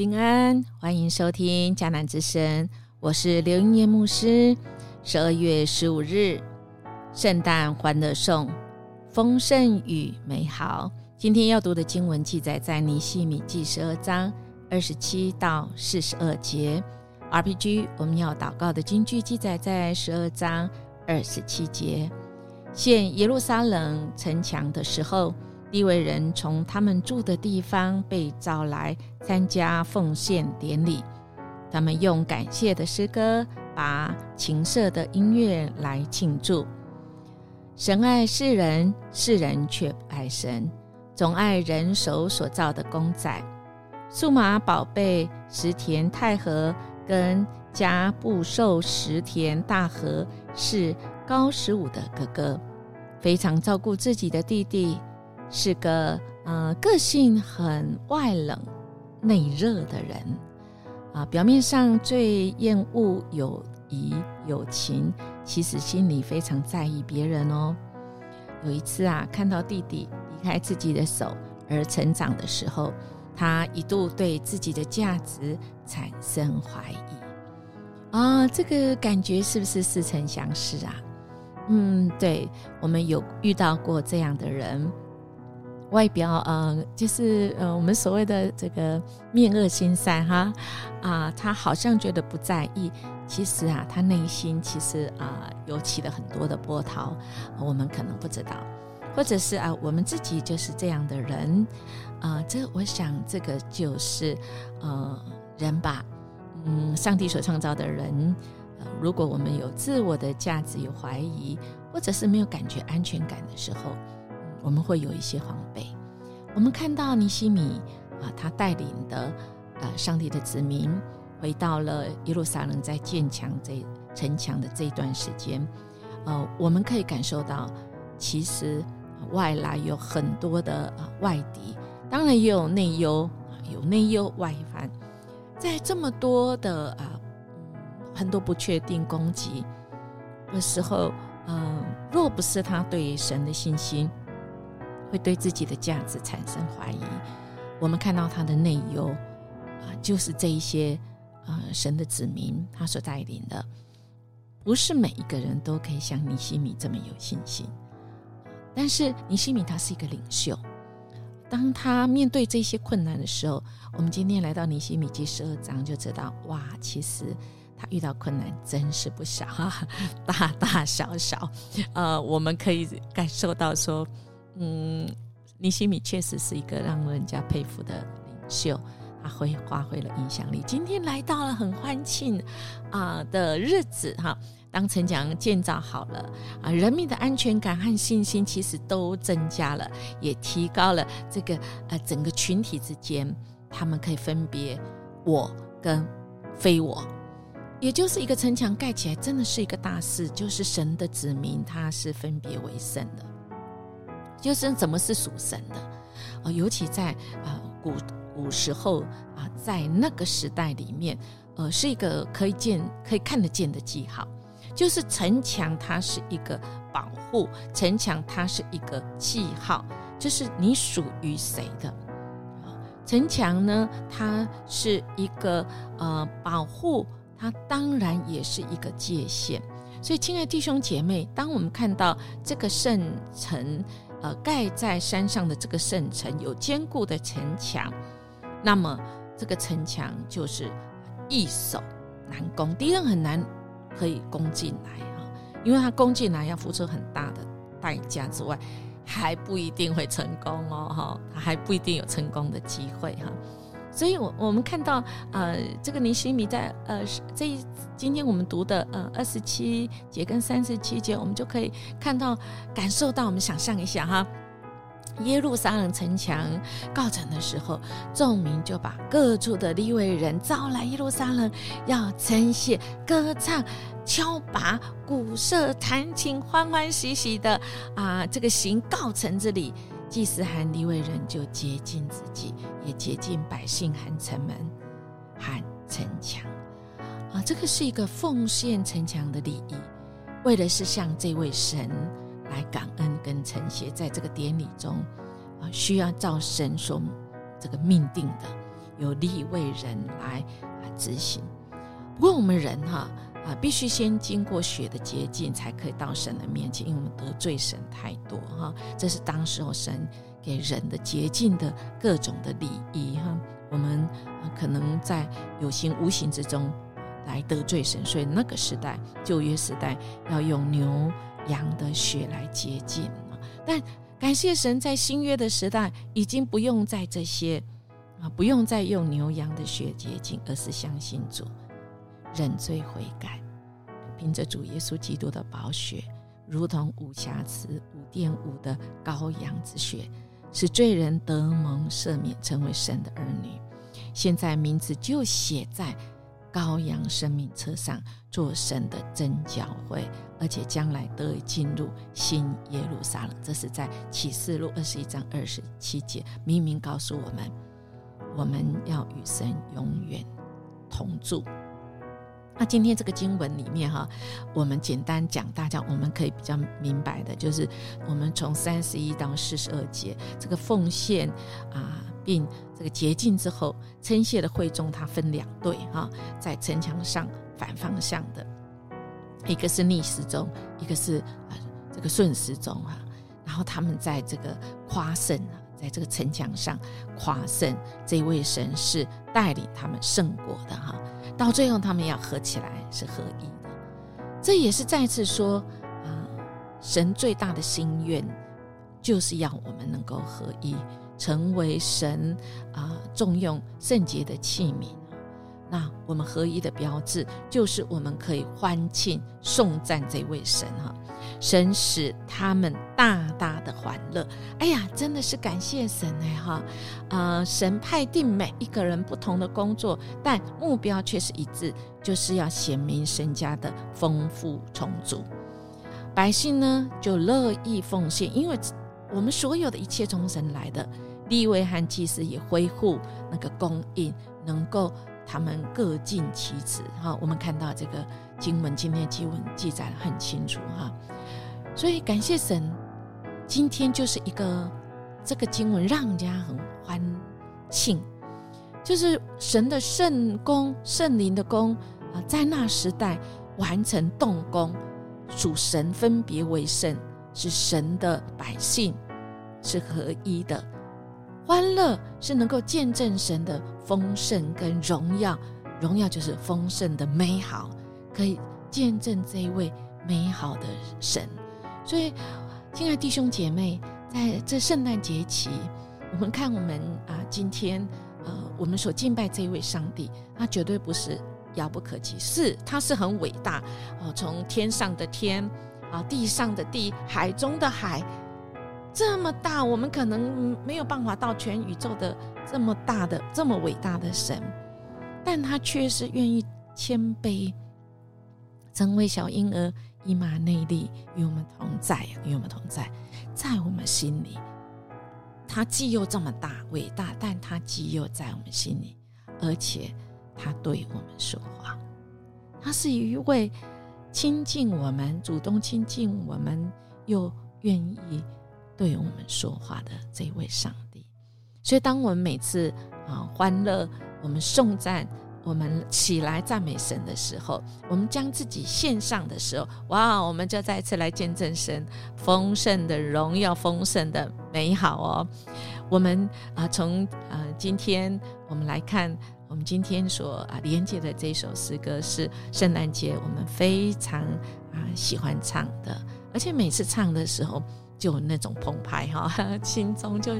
平安，欢迎收听迦南之声，我是刘英念牧师。十二月十五日，圣诞欢乐颂，丰盛与美好。今天要读的经文记载在尼西米记十二章二十七到四十二节。RPG 我们要祷告的经句记载在十二章二十七节。现耶路撒冷城墙的时候。地位人从他们住的地方被召来参加奉献典礼，他们用感谢的诗歌，把情色的音乐来庆祝。神爱世人，世人却不爱神，总爱人手所造的公仔。数码宝贝石田太和跟加布寿石田大和是高十五的哥哥，非常照顾自己的弟弟。是个呃个性很外冷内热的人啊，表面上最厌恶友谊友情，其实心里非常在意别人哦。有一次啊，看到弟弟离开自己的手而成长的时候，他一度对自己的价值产生怀疑啊，这个感觉是不是似曾相识啊？嗯，对我们有遇到过这样的人。外表，呃，就是呃，我们所谓的这个面恶心善哈，啊，他好像觉得不在意，其实啊，他内心其实啊，有起了很多的波涛，我们可能不知道，或者是啊，我们自己就是这样的人，啊，这我想这个就是呃，人吧，嗯，上帝所创造的人，如果我们有自我的价值有怀疑，或者是没有感觉安全感的时候。我们会有一些防备。我们看到尼西米啊，他带领的呃上帝的子民回到了耶路撒冷，在建墙这城墙的这段时间，呃，我们可以感受到，其实外来有很多的啊外敌，当然也有内忧有内忧外患，在这么多的啊很多不确定攻击的时候，嗯，若不是他对神的信心。会对自己的价值产生怀疑。我们看到他的内忧啊，就是这一些呃神的子民他所带领的，不是每一个人都可以像尼西米这么有信心。但是尼西米他是一个领袖，当他面对这些困难的时候，我们今天来到尼西米记十二章就知道，哇，其实他遇到困难真是不小哈，大大小小，呃，我们可以感受到说。嗯，尼西米确实是一个让人家佩服的领袖，他会发挥了影响力。今天来到了很欢庆啊的日子哈，当城墙建造好了啊，人民的安全感和信心其实都增加了，也提高了这个呃整个群体之间，他们可以分别我跟非我，也就是一个城墙盖起来真的是一个大事，就是神的子民他是分别为圣的。就是怎么是属神的，呃，尤其在呃古古时候啊，在那个时代里面，呃，是一个可以见、可以看得见的记号。就是城墙，它是一个保护；城墙，它是一个记号，就是你属于谁的。城墙呢，它是一个呃保护，它当然也是一个界限。所以，亲爱弟兄姐妹，当我们看到这个圣城，呃，盖在山上的这个圣城有坚固的城墙，那么这个城墙就是易守难攻，敌人很难可以攻进来啊，因为他攻进来要付出很大的代价之外，还不一定会成功哦，哈，他还不一定有成功的机会哈。所以，我我们看到，呃，这个尼西米在呃这一今天我们读的呃二十七节跟三十七节，我们就可以看到感受到，我们想象一下哈，耶路撒冷城墙告成的时候，众民就把各处的利未人招来耶路撒冷，要称谢、歌唱、敲拔、鼓瑟、弹琴，欢欢喜喜的啊，这个行告成之礼。祭司和利未人就接近自己，也接近百姓和城门和城墙啊！这个是一个奉献城墙的礼仪，为的是向这位神来感恩跟承谢。在这个典礼中啊，需要照神所这个命定的，由立位人来啊执行。不过我们人哈啊，啊必须先经过血的洁净，才可以到神的面前，因为我们得罪神太多哈。这是当时候神给人的洁净的各种的礼仪哈。我们可能在有形无形之中来得罪神，所以那个时代旧约时代要用牛羊的血来洁净但感谢神，在新约的时代已经不用在这些啊，不用再用牛羊的血洁净，而是相信主。认罪悔改，凭着主耶稣基督的宝血，如同无瑕疵、无玷污的羔羊之血，使罪人得蒙赦免，成为神的儿女。现在名字就写在羔羊生命册上，做神的真教会，而且将来得以进入新耶路撒冷。这是在启示录二十一章二十七节，明明告诉我们，我们要与神永远同住。那今天这个经文里面哈，我们简单讲，大家我们可以比较明白的，就是我们从三十一到四十二节，这个奉献啊，并这个洁净之后，称谢的会中，它分两队哈，在城墙上反方向的，一个是逆时钟，一个是啊这个顺时钟哈，然后他们在这个夸胜啊，在这个城墙上夸胜，这位神是带领他们胜过的哈。到最后，他们要合起来是合一的，这也是再次说啊，神最大的心愿就是要我们能够合一，成为神啊重用圣洁的器皿。那我们合一的标志，就是我们可以欢庆颂赞这位神哈。神使他们大大的欢乐，哎呀，真的是感谢神哎哈！呃，神派定每一个人不同的工作，但目标却是一致，就是要显明神家的丰富充足。百姓呢就乐意奉献，因为我们所有的一切从神来的。利未和祭司也恢复那个供应，能够他们各尽其职哈。我们看到这个经文，今天经文记载的很清楚哈。所以感谢神，今天就是一个这个经文让人家很欢庆，就是神的圣功、圣灵的功啊，在那时代完成动工，属神分别为圣，是神的百姓是合一的，欢乐是能够见证神的丰盛跟荣耀，荣耀就是丰盛的美好，可以见证这一位美好的神。所以，亲爱弟兄姐妹，在这圣诞节期，我们看我们啊，今天呃，我们所敬拜这一位上帝，他绝对不是遥不可及，是他是很伟大哦，从天上的天啊，地上的地，海中的海，这么大，我们可能没有办法到全宇宙的这么大的、这么伟大的神，但他却是愿意谦卑，成为小婴儿。伊玛内利与我们同在，与我们同在，在我们心里，他既又这么大伟大，但他既又在我们心里，而且他对我们说话，他是一位亲近我们、主动亲近我们，又愿意对我们说话的这位上帝。所以，当我们每次啊欢乐，我们颂赞。我们起来赞美神的时候，我们将自己献上的时候，哇！我们就再次来见证神丰盛的荣耀、丰盛的美好哦。我们啊，从啊今天我们来看，我们今天所啊连接的这首诗歌是圣诞节，我们非常啊喜欢唱的，而且每次唱的时候就那种澎湃哈，心中就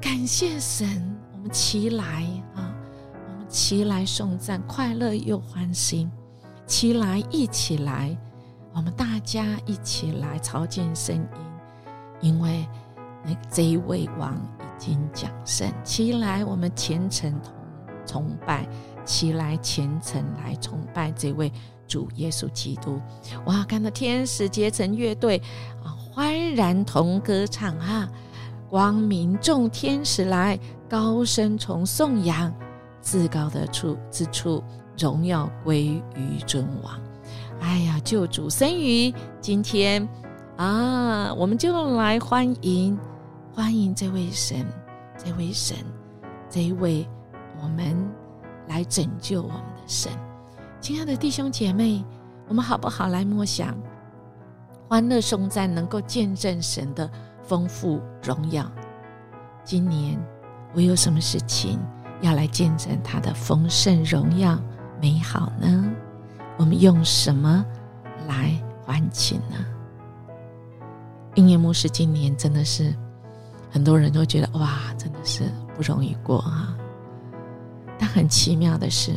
感谢神，我们齐来啊。我们齐来颂赞，快乐又欢欣。齐来，一起来，我们大家一起来朝见声音，因为那这一位王已经降生。齐来，我们虔诚同崇拜，齐来虔诚来崇拜这位主耶稣基督。哇，看到天使结成乐队啊，欢然同歌唱哈，光明众天使来高声从颂扬。至高的处之处，荣耀归于尊王。哎呀，救主生于今天啊！我们就来欢迎欢迎这位神，这位神，这一位我们来拯救我们的神。亲爱的弟兄姐妹，我们好不好来默想欢乐颂赞，能够见证神的丰富荣耀？今年我有什么事情要来见证他的丰盛荣耀美好呢？我们用什么来欢庆呢？音乐牧师今年真的是很多人都觉得哇，真的是不容易过啊！但很奇妙的是，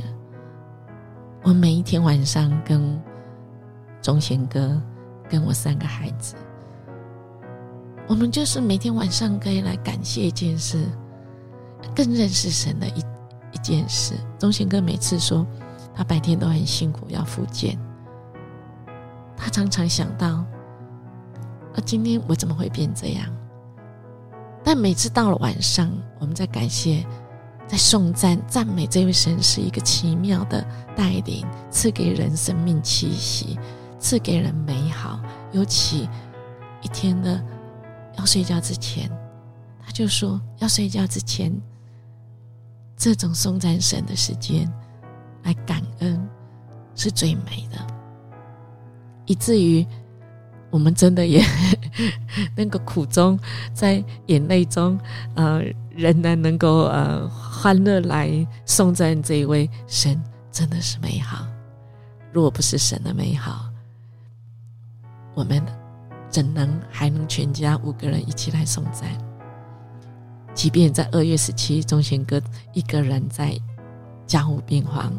我每一天晚上跟钟贤哥、跟我三个孩子，我们就是每天晚上可以来感谢一件事，更认识神的一一件事。钟贤哥每次说他白天都很辛苦要复健，他常常想到。啊今天我怎么会变这样？但每次到了晚上，我们在感谢、在颂赞、赞美这位神是一个奇妙的带领，赐给人生命气息，赐给人美好。尤其一天的要睡觉之前，他就说要睡觉之前，这种颂赞神的时间来感恩是最美的，以至于。我们真的也 那个苦中，在眼泪中，呃，仍然能够呃欢乐来颂赞这一位神，真的是美好。如果不是神的美好，我们怎能还能全家五个人一起来送赞？即便在二月十七，钟贤哥一个人在家务病房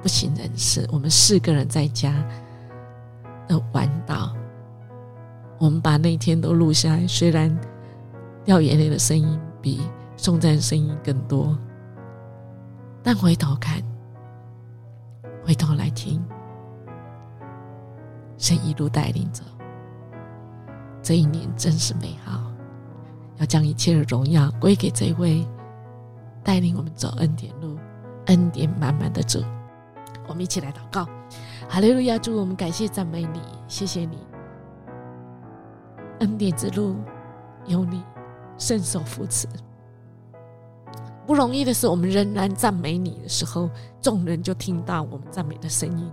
不省人事，我们四个人在家的晚祷。我们把那天都录下来，虽然掉眼泪的声音比送赞声音更多，但回头看，回头来听，神一路带领着，这一年真是美好。要将一切的荣耀归给这位带领我们走恩典路、恩典满满的主。我们一起来祷告：哈利路亚！主，我们感谢赞美你，谢谢你。恩典之路有你伸手扶持，不容易的是，我们仍然赞美你的时候，众人就听到我们赞美的声音，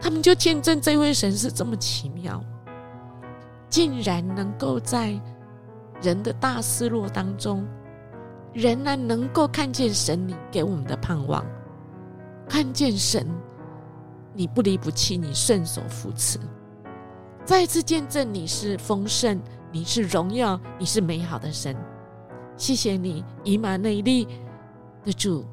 他们就见证这位神是这么奇妙，竟然能够在人的大失落当中，仍然能够看见神你给我们的盼望，看见神你不离不弃，你顺手扶持。再次见证你是丰盛，你是荣耀，你是美好的神。谢谢你，以马内利的主，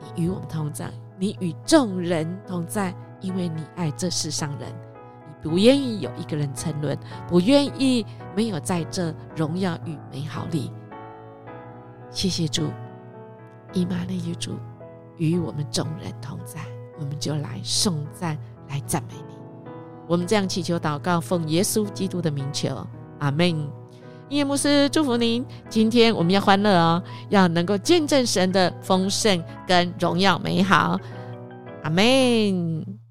你与我们同在，你与众人同在，因为你爱这世上人，你不愿意有一个人沉沦，不愿意没有在这荣耀与美好里。谢谢主，以马内利主与我们众人同在，我们就来颂赞，来赞美你。我们这样祈求祷告，奉耶稣基督的名求，阿门。音乐牧师祝福您，今天我们要欢乐哦，要能够见证神的丰盛跟荣耀美好，阿门。